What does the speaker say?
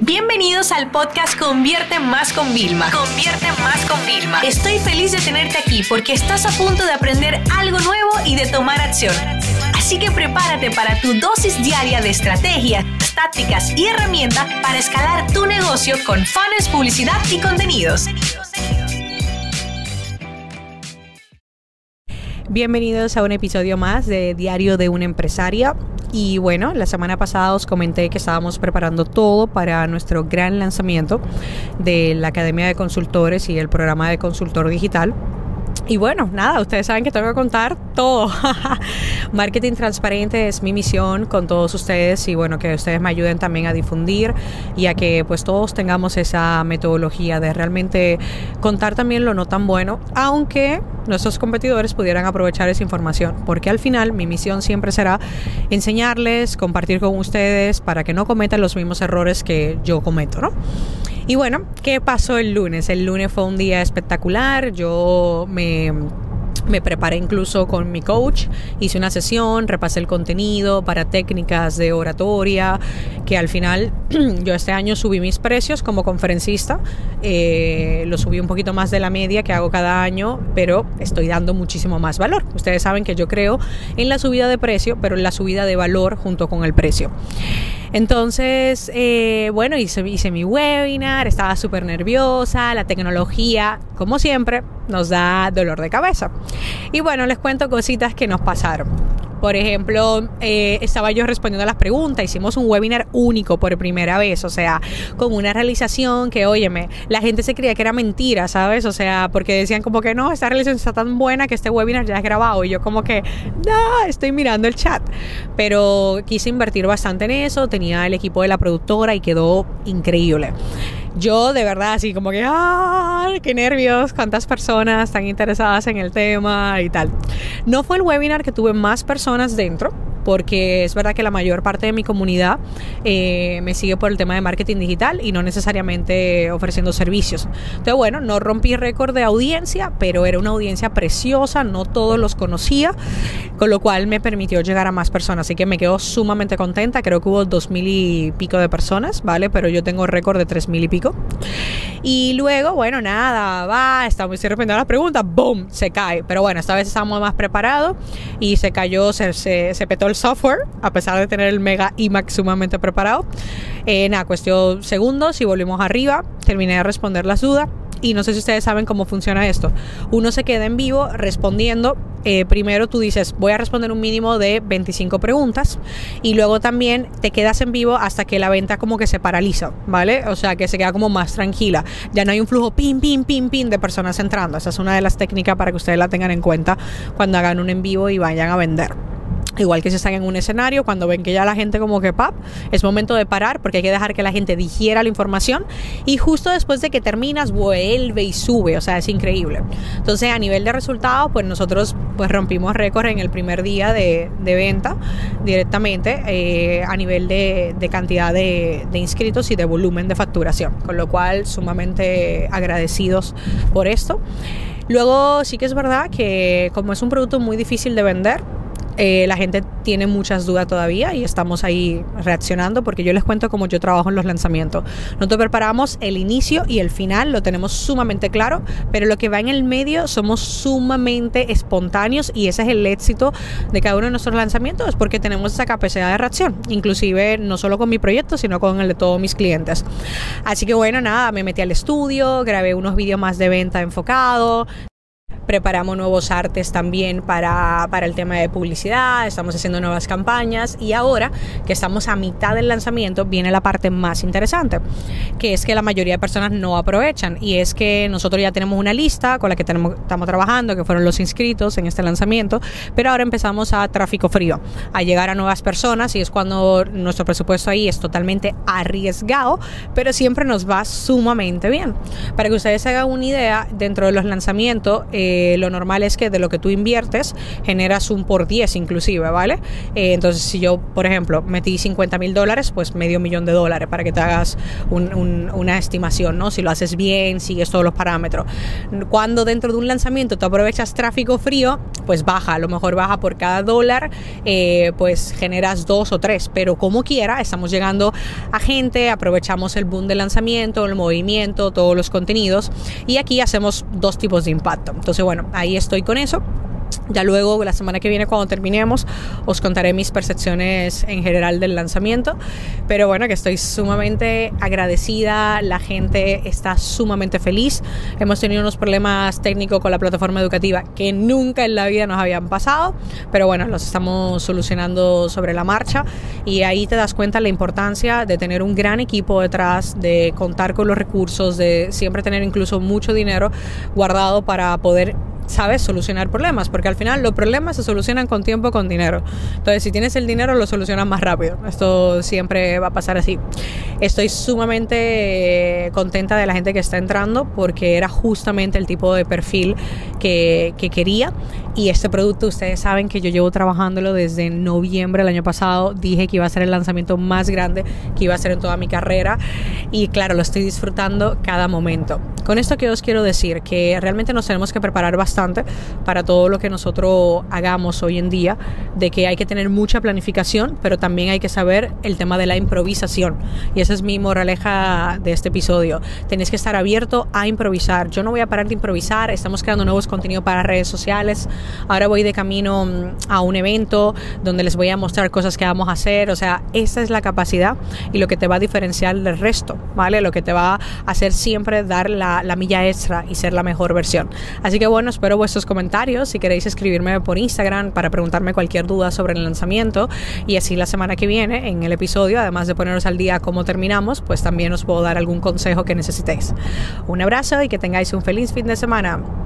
Bienvenidos al podcast Convierte Más con Vilma. Convierte Más con Vilma. Estoy feliz de tenerte aquí porque estás a punto de aprender algo nuevo y de tomar acción. Así que prepárate para tu dosis diaria de estrategias, tácticas y herramientas para escalar tu negocio con fans, publicidad y contenidos. Bienvenidos a un episodio más de Diario de una empresaria. Y bueno, la semana pasada os comenté que estábamos preparando todo para nuestro gran lanzamiento de la Academia de Consultores y el programa de consultor digital. Y bueno, nada, ustedes saben que tengo que contar todo. Marketing transparente es mi misión con todos ustedes y bueno, que ustedes me ayuden también a difundir y a que pues todos tengamos esa metodología de realmente contar también lo no tan bueno, aunque nuestros competidores pudieran aprovechar esa información, porque al final mi misión siempre será enseñarles, compartir con ustedes para que no cometan los mismos errores que yo cometo, ¿no? Y bueno, ¿qué pasó el lunes? El lunes fue un día espectacular, yo me me preparé incluso con mi coach, hice una sesión, repasé el contenido para técnicas de oratoria, que al final yo este año subí mis precios como conferencista, eh, lo subí un poquito más de la media que hago cada año, pero estoy dando muchísimo más valor. Ustedes saben que yo creo en la subida de precio, pero en la subida de valor junto con el precio. Entonces, eh, bueno, hice, hice mi webinar, estaba súper nerviosa, la tecnología, como siempre, nos da dolor de cabeza. Y bueno, les cuento cositas que nos pasaron. Por ejemplo, eh, estaba yo respondiendo a las preguntas, hicimos un webinar único por primera vez, o sea, con una realización que, óyeme, la gente se creía que era mentira, ¿sabes? O sea, porque decían como que no, esta realización está tan buena que este webinar ya es grabado y yo como que, no, estoy mirando el chat. Pero quise invertir bastante en eso, tenía el equipo de la productora y quedó increíble yo de verdad así como que, ¡ah! ¡Qué nervios! ¿Cuántas personas están interesadas en el tema y tal? No fue el webinar que tuve más personas dentro, porque es verdad que la mayor parte de mi comunidad eh, me sigue por el tema de marketing digital y no necesariamente ofreciendo servicios. Entonces, bueno, no rompí récord de audiencia, pero era una audiencia preciosa, no todos los conocía, con lo cual me permitió llegar a más personas. Así que me quedo sumamente contenta. Creo que hubo dos mil y pico de personas, ¿vale? Pero yo tengo récord de tres mil y pico. Y luego, bueno, nada, va, estamos estoy respondiendo las preguntas, ¡boom! Se cae. Pero bueno, esta vez estamos más preparados y se cayó, se, se, se petó el software, a pesar de tener el Mega iMac sumamente preparado. En nada, cuestión segundos y volvimos arriba. Terminé de responder las dudas. Y no sé si ustedes saben cómo funciona esto. Uno se queda en vivo respondiendo. Eh, primero tú dices, voy a responder un mínimo de 25 preguntas. Y luego también te quedas en vivo hasta que la venta como que se paraliza, ¿vale? O sea, que se queda como más tranquila. Ya no hay un flujo pin, pin, pin, pin de personas entrando. Esa es una de las técnicas para que ustedes la tengan en cuenta cuando hagan un en vivo y vayan a vender. Igual que si están en un escenario, cuando ven que ya la gente como que pap, es momento de parar porque hay que dejar que la gente digiera la información y justo después de que terminas vuelve y sube, o sea, es increíble. Entonces a nivel de resultados, pues nosotros pues rompimos récord en el primer día de, venta directamente eh, a nivel de, cantidad de, de inscritos y de volumen de facturación, con lo cual sumamente agradecidos por esto. Luego sí que es verdad que como es un producto muy difícil de vender, eh, la gente tiene muchas dudas todavía y estamos ahí reaccionando porque yo les cuento cómo yo trabajo en los lanzamientos. Nosotros preparamos el inicio y el final, lo tenemos sumamente claro, pero lo que va en el medio somos sumamente espontáneos y ese es el éxito de cada uno de nuestros lanzamientos, porque tenemos esa capacidad de reacción, inclusive no solo con mi proyecto, sino con el de todos mis clientes. Así que bueno, nada, me metí al estudio, grabé unos vídeos más de venta enfocado, preparamos nuevos artes también para, para, el tema de publicidad, estamos haciendo nuevas campañas y ahora que estamos a mitad del lanzamiento viene la parte más interesante, que es que la mayoría de personas no aprovechan y es que nosotros ya tenemos una lista con la que tenemos, estamos trabajando, que fueron los inscritos en este lanzamiento, pero ahora empezamos a tráfico frío, a llegar a nuevas personas y es cuando nuestro presupuesto ahí es totalmente arriesgado, pero siempre nos va sumamente bien. Para que ustedes se hagan una idea, dentro de los lanzamientos, eh, eh, lo normal es que de lo que tú inviertes generas un por 10 inclusive, ¿vale? Eh, entonces si yo, por ejemplo, metí 50 mil dólares, pues medio millón de dólares para que te hagas una estimación, ¿no? Si lo haces bien, sigues todos los parámetros. Cuando dentro de un lanzamiento tú aprovechas tráfico frío, pues baja, a lo mejor baja por cada dólar, eh, pues generas dos o tres, pero como quiera, estamos llegando a gente, aprovechamos el boom del lanzamiento, el movimiento, todos los contenidos y aquí hacemos dos tipos de impacto. Entonces, bueno, ahí estoy con eso. Ya luego, la semana que viene, cuando terminemos, os contaré mis percepciones en general del lanzamiento. Pero bueno, que estoy sumamente agradecida, la gente está sumamente feliz. Hemos tenido unos problemas técnicos con la plataforma educativa que nunca en la vida nos habían pasado, pero bueno, los estamos solucionando sobre la marcha y ahí te das cuenta la importancia de tener un gran equipo detrás, de contar con los recursos, de siempre tener incluso mucho dinero guardado para poder sabes solucionar problemas, porque al final los problemas se solucionan con tiempo, con dinero. Entonces, si tienes el dinero, lo solucionas más rápido. Esto siempre va a pasar así. Estoy sumamente contenta de la gente que está entrando porque era justamente el tipo de perfil que, que quería. Y este producto, ustedes saben que yo llevo trabajándolo desde noviembre del año pasado. Dije que iba a ser el lanzamiento más grande que iba a ser en toda mi carrera. Y claro, lo estoy disfrutando cada momento. Con esto que os quiero decir, que realmente nos tenemos que preparar bastante para todo lo que nosotros hagamos hoy en día, de que hay que tener mucha planificación, pero también hay que saber el tema de la improvisación. Y esa es mi moraleja de este episodio. Tenéis que estar abierto a improvisar. Yo no voy a parar de improvisar, estamos creando nuevos contenidos para redes sociales. Ahora voy de camino mm, a un evento donde les voy a mostrar cosas que vamos a hacer. O sea, esa es la capacidad y lo que te va a diferenciar del resto, ¿vale? Lo que te va a hacer siempre dar la, la milla extra y ser la mejor versión. Así que bueno, espero vuestros comentarios. Si queréis escribirme por Instagram para preguntarme cualquier duda sobre el lanzamiento. Y así la semana que viene, en el episodio, además de poneros al día cómo terminamos, pues también os puedo dar algún consejo que necesitéis. Un abrazo y que tengáis un feliz fin de semana.